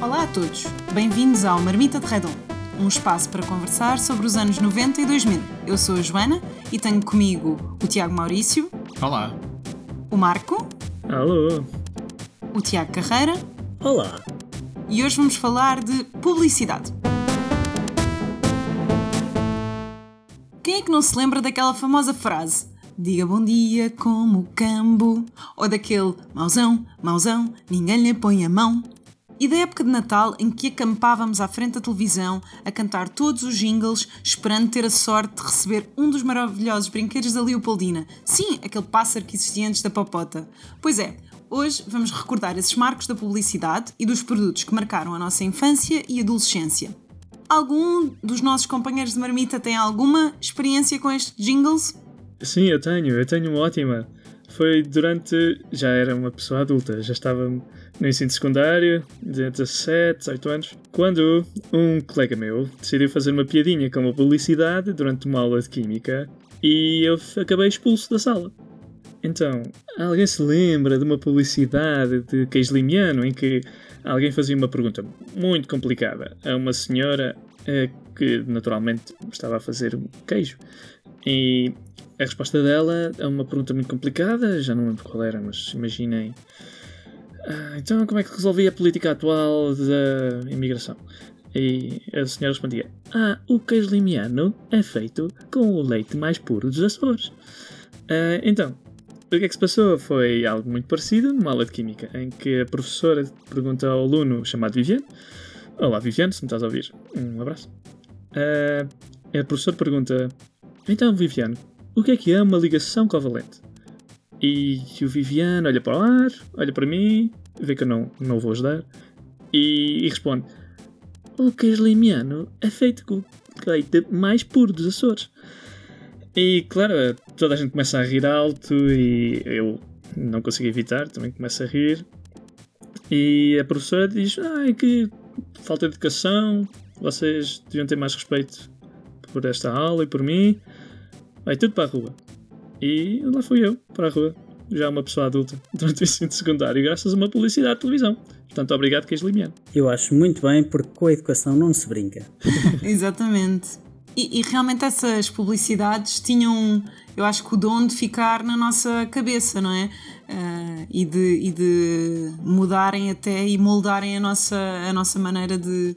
Olá a todos, bem-vindos ao Marmita de Redon, um espaço para conversar sobre os anos 90 e 2000. Eu sou a Joana e tenho comigo o Tiago Maurício. Olá. O Marco. Alô. O Tiago Carreira. Olá. E hoje vamos falar de publicidade. Quem é que não se lembra daquela famosa frase? Diga bom dia como cambo. Ou daquele mauzão, mauzão, ninguém lhe põe a mão. E da época de Natal em que acampávamos à frente da televisão a cantar todos os jingles, esperando ter a sorte de receber um dos maravilhosos brinquedos da Leopoldina. Sim, aquele pássaro que existia antes da popota. Pois é, hoje vamos recordar esses marcos da publicidade e dos produtos que marcaram a nossa infância e adolescência. Algum dos nossos companheiros de marmita tem alguma experiência com estes jingles? Sim, eu tenho, eu tenho uma ótima. Foi durante. Já era uma pessoa adulta, já estava no ensino secundário, de 17, 18 anos, quando um colega meu decidiu fazer uma piadinha com uma publicidade durante uma aula de Química e eu acabei expulso da sala. Então, alguém se lembra de uma publicidade de queijo limiano em que alguém fazia uma pergunta muito complicada a uma senhora eh, que naturalmente estava a fazer queijo e a resposta dela é uma pergunta muito complicada, já não lembro qual era, mas imaginem. Ah, então, como é que resolvia a política atual da imigração? E a senhora respondia: Ah, o queijo limiano é feito com o leite mais puro dos Açores. Ah, então, o que é que se passou? Foi algo muito parecido numa aula de Química, em que a professora pergunta ao aluno chamado Viviane: Olá, Viviane, se me estás a ouvir, um abraço. Ah, a professora pergunta: Então, Viviane, o que é que é uma ligação covalente? E o Viviane olha para o ar, olha para mim, vê que eu não, não vou ajudar, e, e responde: O queijo limiano é feito com leite mais puro dos Açores. E claro, toda a gente começa a rir alto e eu não consigo evitar, também começo a rir. E a professora diz: Ai, que falta de educação, vocês deviam ter mais respeito por esta aula e por mim. Vai tudo para a rua. E lá fui eu, para a rua, já uma pessoa adulta, durante o ensino secundário, graças a uma publicidade de televisão. Portanto, obrigado, Queijo Limiano. Eu acho muito bem, porque com a educação não se brinca. Exatamente. E, e, realmente essas publicidades tinham, eu acho que o dom de ficar na nossa cabeça, não é? Uh, e, de, e de mudarem até e moldarem a nossa, a nossa maneira de,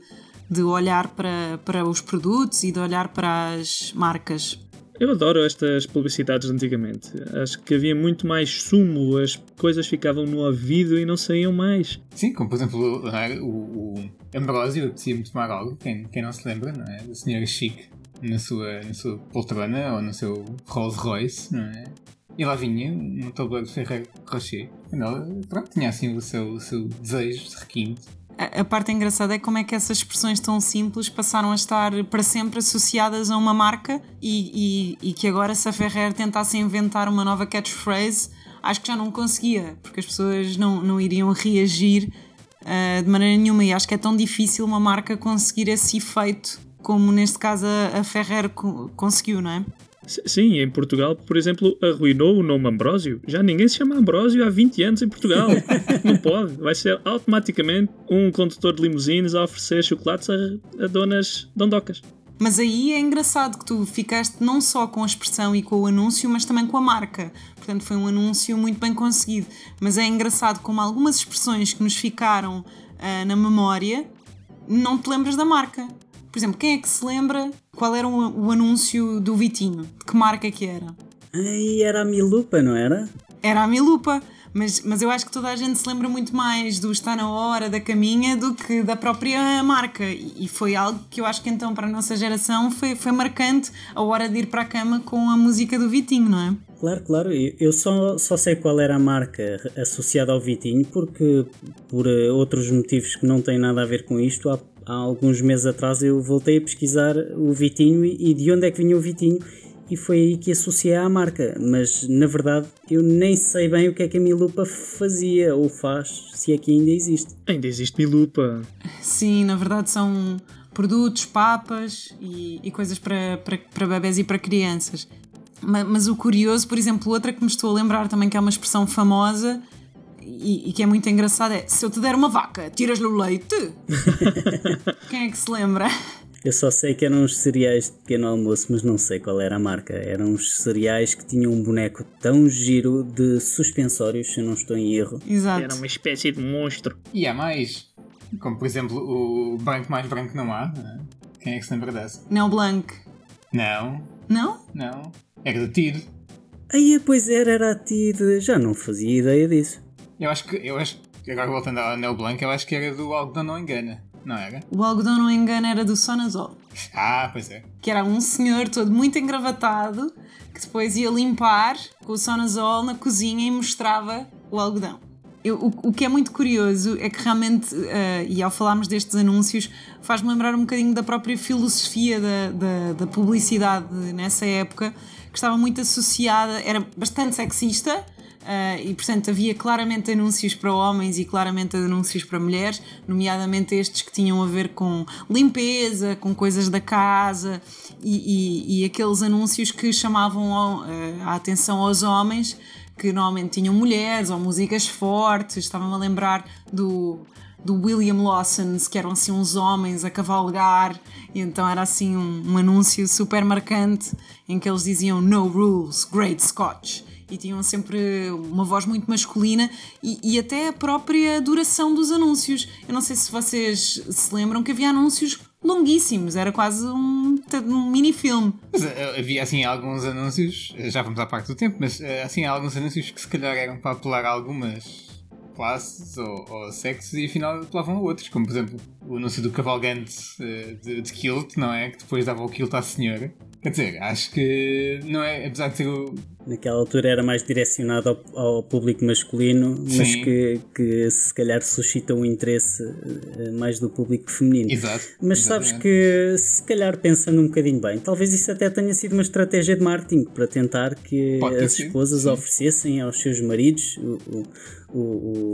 de olhar para, para os produtos e de olhar para as marcas. Eu adoro estas publicidades de antigamente. Acho que havia muito mais sumo, as coisas ficavam no ouvido e não saíam mais. Sim, como por exemplo o, o Ambrósio decidia-me tomar algo, quem, quem não se lembra, não é? Da senhora chique na sua, na sua poltrona ou no seu Rolls Royce, não é? E lá vinha um tabuleiro de Ferreiro Rocher. Pronto, tinha assim o seu, o seu desejo de requinte a, parte engraçada é como é que essas expressões tão simples passaram a estar para sempre associadas a uma marca e, e, e que agora se a Ferrer tentasse inventar uma nova catchphrase, acho que já não conseguia, porque as pessoas não, não iriam reagir uh, de maneira nenhuma e acho que é tão difícil uma marca conseguir esse efeito como neste caso a, a Ferrer conseguiu, não é? Sim, em Portugal, por exemplo, arruinou o nome Ambrósio. Já ninguém se chama Ambrósio há 20 anos em Portugal. Não pode. Vai ser automaticamente um condutor de limusines a oferecer chocolates a, a donas dondocas. Mas aí é engraçado que tu ficaste não só com a expressão e com o anúncio, mas também com a marca. Portanto, foi um anúncio muito bem conseguido. Mas é engraçado como algumas expressões que nos ficaram uh, na memória, não te lembras da marca. Por exemplo, quem é que se lembra qual era o, o anúncio do Vitinho? De que marca que era? Ai, era a Milupa, não era? Era a Milupa. Mas, mas eu acho que toda a gente se lembra muito mais do Está na Hora, da Caminha, do que da própria marca. E foi algo que eu acho que então para a nossa geração foi, foi marcante a hora de ir para a cama com a música do Vitinho, não é? Claro, claro. Eu só, só sei qual era a marca associada ao Vitinho, porque por eh, outros motivos que não têm nada a ver com isto, há há alguns meses atrás eu voltei a pesquisar o Vitinho e de onde é que vinha o Vitinho e foi aí que associei à marca, mas na verdade eu nem sei bem o que é que a Milupa fazia ou faz, se é que ainda existe. Ainda existe Milupa. Sim, na verdade são produtos, papas e, e coisas para, para, para bebés e para crianças. Mas, mas, o curioso, por exemplo, outra que me estou a lembrar também que é uma expressão famosa e, e que é muito engraçado é se eu te der uma vaca, tiras-lhe o leite? Quem é que se lembra? Eu só sei que eram uns cereais de pequeno almoço, mas não sei qual era a marca. Eram uns cereais que tinham um boneco tão giro de suspensórios, se eu não estou em erro. Exato. Era uma espécie de monstro. E há mais. Como por exemplo o branco mais branco não há. não é? Quem é que se lembra dessa? Neo Blanc. Não, Não? não. Era do tiro. Aí, pois era, era a ti de... Já não fazia ideia disso. Eu acho que. Eu acho agora voltando ao Neo Blanc, eu acho que era do algodão não engana. Não era? O algodão não engana era do Sonazol. Ah, pois é. Que era um senhor todo muito engravatado que depois ia limpar com o Sonazol na cozinha e mostrava o algodão. Eu- o, o que é muito curioso é que realmente, eh, e ao falarmos destes anúncios, faz-me lembrar um bocadinho da própria filosofia da, da, da publicidade nessa época, que estava muito associada, era bastante sexista, eh, e portanto havia claramente anúncios para homens e claramente anúncios para mulheres, nomeadamente estes que tinham a ver com limpeza, com coisas da casa e, e- e aqueles anúncios que chamavam ao- eh, a atenção aos homens que normalmente tinham mulheres ou músicas fortes. Estava-me a lembrar do, do William Lawson's, que eram assim uns homens a cavalgar, e então era assim um, um anúncio super marcante em que eles diziam No Rules, Great Scotch. E tinham sempre uma voz muito masculina e, e até a própria duração dos anúncios. Eu não sei se vocês se lembram que havia anúncios longuíssimos, era quase um, um mini-filme. Mas eh, havia assim alguns anúncios, eh, já vamos à parte do tempo, mas eh, assim alguns anúncios que se calhar eram para apelar a algumas classes ou, ou sexos e afinal apelavam a outros, como por exemplo o anúncio do cavalgante eh, de, de kilt, não é? Que depois dava o kilt à senhora. Quer dizer, acho que não é, apesar de ser o. Naquela altura era mais direcionado ao, ao público masculino, mas Sim. que, que se calhar suscita um interesse eh, mais do público feminino. Exato. Mas sabes exatamente. que, se calhar pensando um bocadinho bem, talvez isso até tenha sido uma estratégia de marketing para tentar que Pode as esposas sim. oferecessem aos seus maridos o, o,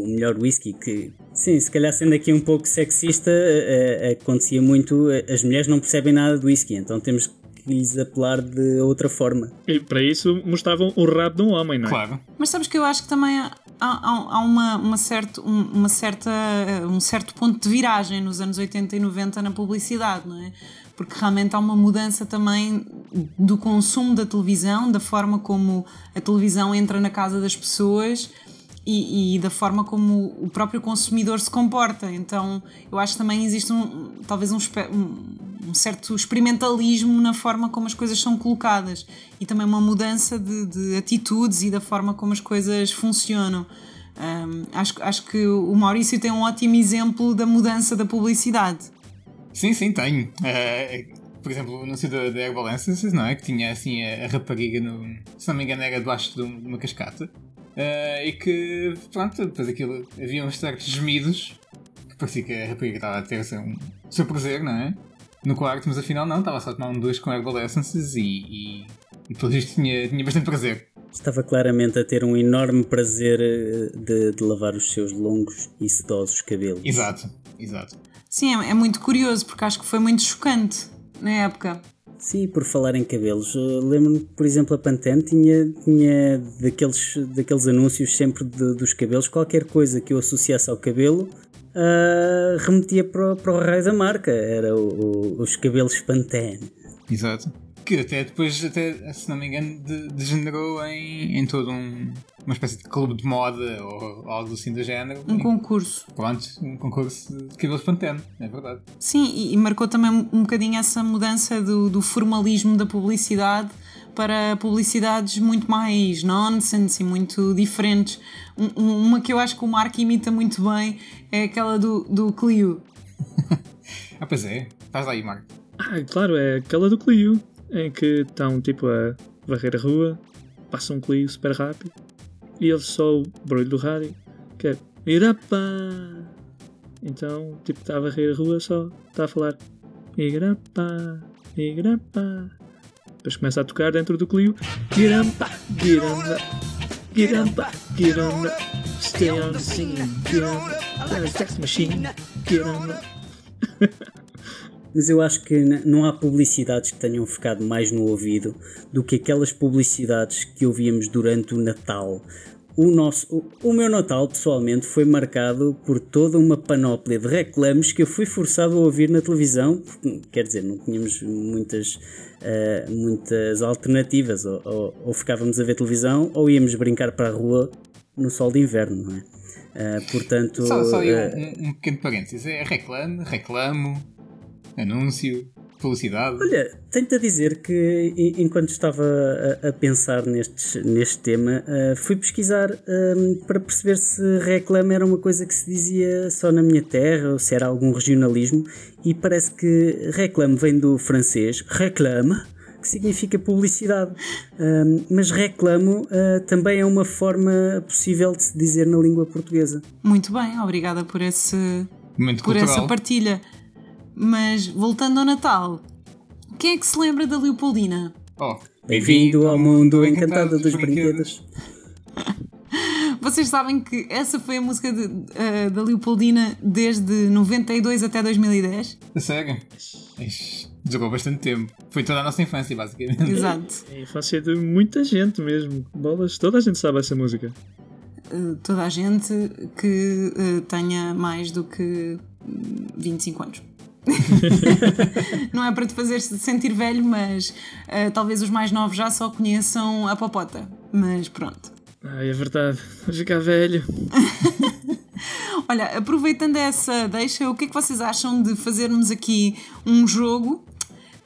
o- melhor whisky. Que, sim, se calhar sendo aqui um pouco sexista, eh, eh, acontecia muito, as mulheres não percebem nada de whisky, então temos que lhes apelar de outra forma. E para isso mostravam o rabo de um homem, não é? Claro. Mas sabes que eu acho que também há, há- há uma, uma, certo, um, uma certa, um certo ponto de viragem nos anos 80 e 90 na publicidade, não é? Porque realmente há uma mudança também do consumo da televisão, da forma como a televisão entra na casa das pessoas e, e da forma como o próprio consumidor se comporta. Então eu acho que também existe um, talvez um, um- um certo experimentalismo na forma como as coisas são colocadas e também uma mudança de, de atitudes e da forma como as coisas funcionam. Hum, acho, acho que o Maurício tem um ótimo exemplo da mudança da publicidade. Sim, sim, tenho. Eh, por exemplo, o anúncio da Herbal Essences, não é? Que tinha assim a, a rapariga, no, se não me engano, era debaixo de, um- uma cascata. Eh, e que, pronto, depois aquilo, havia uns certos gemidos que parecia que a rapariga estava a ter assim, um seu prazer, não é? No quarto, mas afinal não, estava só a tomar um dois com Herbal Essences e, e, e pelo visto tinha, tinha bastante prazer. Estava claramente a ter um enorme prazer eh, de, de lavar os seus longos e sedosos cabelos. Exato, exato. Sim, é, é muito curioso porque acho que foi muito chocante na época. Sim, por falar em cabelos, eh, lembro-me que, por exemplo, a Pantene tinha, tinha daqueles, daqueles anúncios sempre de- dos cabelos, qualquer coisa que eu associasse ao cabelo ah, remetia para, o- para o raio da marca, era o- o- os cabelos Pantene. Exato. Que até depois, até, se não me engano, de- degenerou em, em todo um, uma espécie de clube de moda ou algo assim do género. Um E, concurso. Pronto, um concurso de cabelos pantene, é verdade. Sim, e, e marcou também um, um bocadinho essa mudança do, do formalismo da publicidade para publicidades muito mais nonsense e muito diferentes. Um- um- uma que eu acho que o Marco imita muito bem é aquela do, do Clio. Ah, pois é. Estás lá aí, Marco. Ah, claro, é aquela do Clio, em que estão tipo a varrer a rua, passa um Clio super rápido e ele só o barulho do rádio, que é Irapa! Então, tipo, está a varrer a rua só, está a falar Irapa, Irapa. Depois começa a tocar dentro do Clio. Girampa, Girampa, Girampa, Girampa, stay on the scene, sex machine, Girampa. Mas eu acho que não há publicidades que tenham ficado mais no ouvido do que aquelas publicidades que ouvíamos durante o Natal, o, nosso, o, meu Natal, pessoalmente, foi marcado por toda uma panóplia de reclames que eu fui forçado a ouvir na televisão. Quer dizer, não tínhamos muitas, uh, muitas alternativas. Ou, ou, ou, ficávamos a ver televisão ou íamos brincar para a rua no sol de inverno, não é? Uh, portanto. Só, só uh, um, um, pequeno parênteses: é reclame, reclamo, anúncio publicidade. Olha, tenho-te a dizer que enquanto estava a, a pensar neste, neste tema, uh, fui pesquisar um, para perceber se reclame era uma coisa que se dizia só na minha terra ou se era algum regionalismo e parece que reclame vem do francês reclame que significa publicidade. Um, mas reclamo uh, também é uma forma possível de se dizer na língua portuguesa. Muito bem, obrigada por, esse, por essa partilha. Mas voltando ao Natal, quem é que se lembra da Leopoldina? Oh, bem-vindo ao mundo encantado dos brinquedos. Vocês sabem que essa foi a música de, uh, da Leopoldina desde 92 até 2010? A sério? Jogou bastante tempo. Foi toda a nossa infância, basicamente. Exato. É a infância de muita gente mesmo. Bolas, toda a gente sabe essa música. Uh, toda a gente que uh, tenha mais do que 25 anos. Não é para te fazer sentir velho, mas uh, talvez os mais novos já só conheçam a popota. Mas pronto. Ai, é verdade. Vou ficar velho. Olha, aproveitando essa deixa, o que é que vocês acham de fazermos aqui um jogo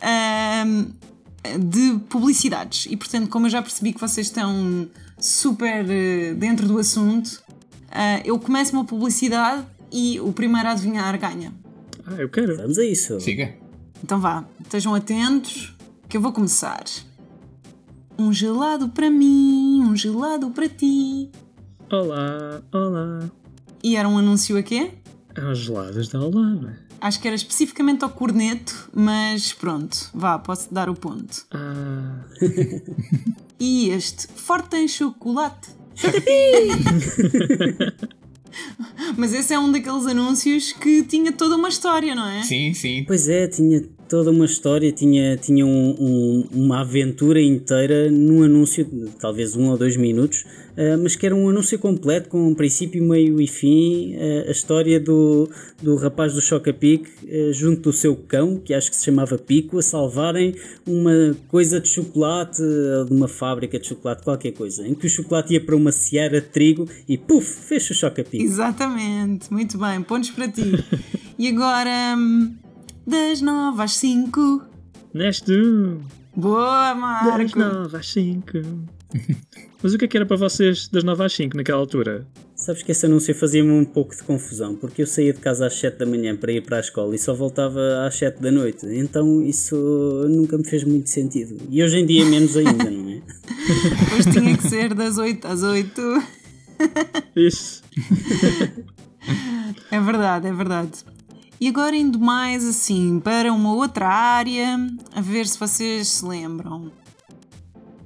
uh, de publicidades? E portanto, como eu já percebi que vocês estão super uh, dentro do assunto, uh, eu começo uma publicidade e o primeiro a adivinhar ganha. Ah, eu quero. Vamos a isso. Siga. Então vá, estejam atentos que eu vou começar. Um gelado para mim, um gelado para ti. Olá, olá. E era um anúncio a quê? É os gelados da Olá, não é? Acho que era especificamente ao corneto, mas pronto, vá, posso dar o ponto. Ah. e este, forte em chocolate. Mas esse é um daqueles anúncios que tinha toda uma história, não é? Sim, sim. Pois é, tinha toda uma história, tinha, tinha um, um, uma aventura inteira num anúncio, talvez um ou dois minutos, uh, mas que era um anúncio completo, com um princípio, meio e fim. Uh, a história do, do rapaz do Choca-Pique uh, junto do seu cão, que acho que se chamava Pico, a salvarem uma coisa de chocolate, de uma fábrica de chocolate, qualquer coisa, em que o chocolate ia para uma seara de trigo e puf, fez o Choca-Pique. Exatamente, muito bem, pontos para ti. e agora. Hum, das nove às cinco. Neste. Boa, Marco! Das nove às cinco. Mas o que é que era para vocês das 9 às 5 naquela altura? Sabes que esse anúncio fazia-me um pouco de confusão, porque eu saía de casa às 7 da manhã para ir para a escola e só voltava às 7 da noite, então isso nunca me fez muito sentido. E hoje em dia menos ainda, não é? Pois tinha que ser das 8 às 8. Isso. É verdade, é verdade. E agora indo mais assim para uma outra área, a ver se vocês se lembram.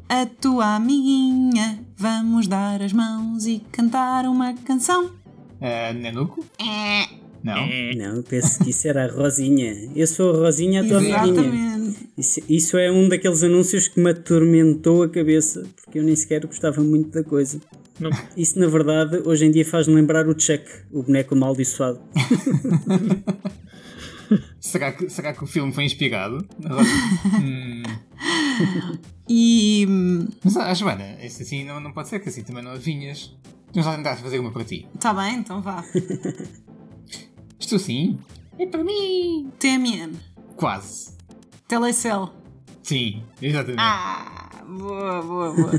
A tua amiguinha, vamos dar as mãos e cantar uma canção. Uh, Nanuco? É. Não. É. Não, penso que isso era a Rosinha. Eu sou a Rosinha, a tua amiguinha. Isso, isso é um daqueles anúncios que me atormentou a cabeça, porque eu nem sequer gostava muito da coisa. Não. Isso, na verdade, hoje em dia faz-me lembrar o Chuck, o boneco amaldiçoado. será, que, será que o filme foi inspirado? hum. E. Mas, ah, Joana, isso assim não, não pode ser que assim também não adivinhas. Vamos lá tentar fazer uma para ti. Tá bem, então vá. Isto sim? É para mim! TMN. Quase. Telecel. Sim, exatamente. Ah, boa, boa, boa.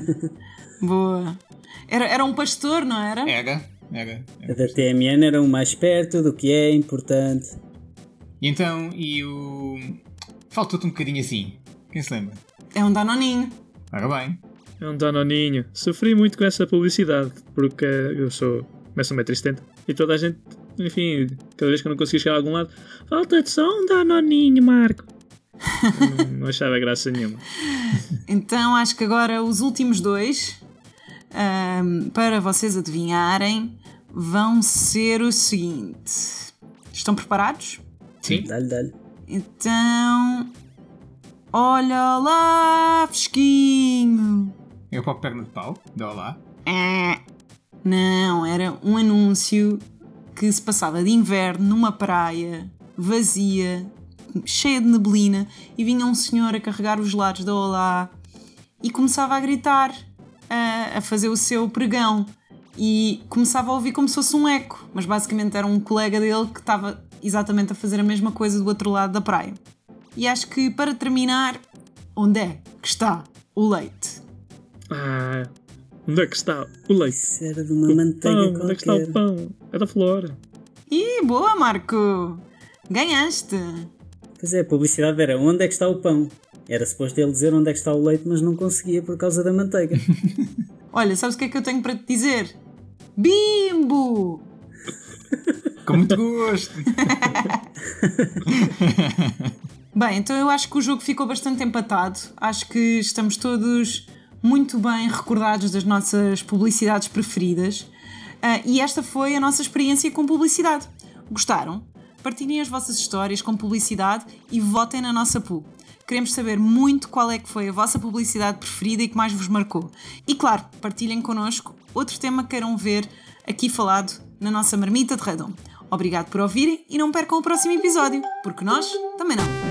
boa. Era, era um pastor, não era? Era, era. era a da TMN era o mais perto do que é importante. E então, e o. Faltou-te um bocadinho assim. Quem se lembra? É um danoninho. Ora bem. É um danoninho. Sofri muito com essa publicidade, porque eu sou. começo a 1,70m e toda a gente, enfim, cada vez que eu não conseguia chegar a algum lado, falta-te só um danoninho, Marco. não, não achava graça nenhuma. Então acho que agora os últimos dois um, para vocês adivinharem, vão ser o seguinte: estão preparados? Sim. Dá-lhe, dá-lhe. Então. Olha lá, fresquinho! Eu para o perna de pau, dá lá. É. Não, era um anúncio que se passava de inverno numa praia vazia, cheia de neblina, e vinha um senhor a carregar os gelados da Olá e começava a gritar, a, a fazer o seu pregão. E começava a ouvir como se fosse um eco, mas basicamente era um colega dele que estava exatamente a fazer a mesma coisa do outro lado da praia. E acho que para terminar, onde é que está o leite? Ah, onde é que está o leite? Isso era de uma manteiga Pão, qualquer. onde é que está o pão? É da Flora. Ih, boa, Marco! Ganhaste! Pois é, a publicidade era onde é que está o pão. Era suposto ele dizer onde é que está o leite, mas não conseguia por causa da manteiga. Olha, sabes o que é que eu tenho para te dizer? Bimbo! Com muito gosto. Bem, então eu acho que o jogo ficou bastante empatado. Acho que estamos todos muito bem recordados das nossas publicidades preferidas. Ah, e esta foi a nossa experiência com publicidade. Gostaram? Partilhem as vossas histórias com publicidade e votem na nossa pool. Queremos saber muito qual é que foi a vossa publicidade preferida e que mais vos marcou. E claro, partilhem connosco outro tema que queiram ver aqui falado na nossa marmita de redom. Obrigado por ouvirem e não percam o próximo episódio, porque nós também não.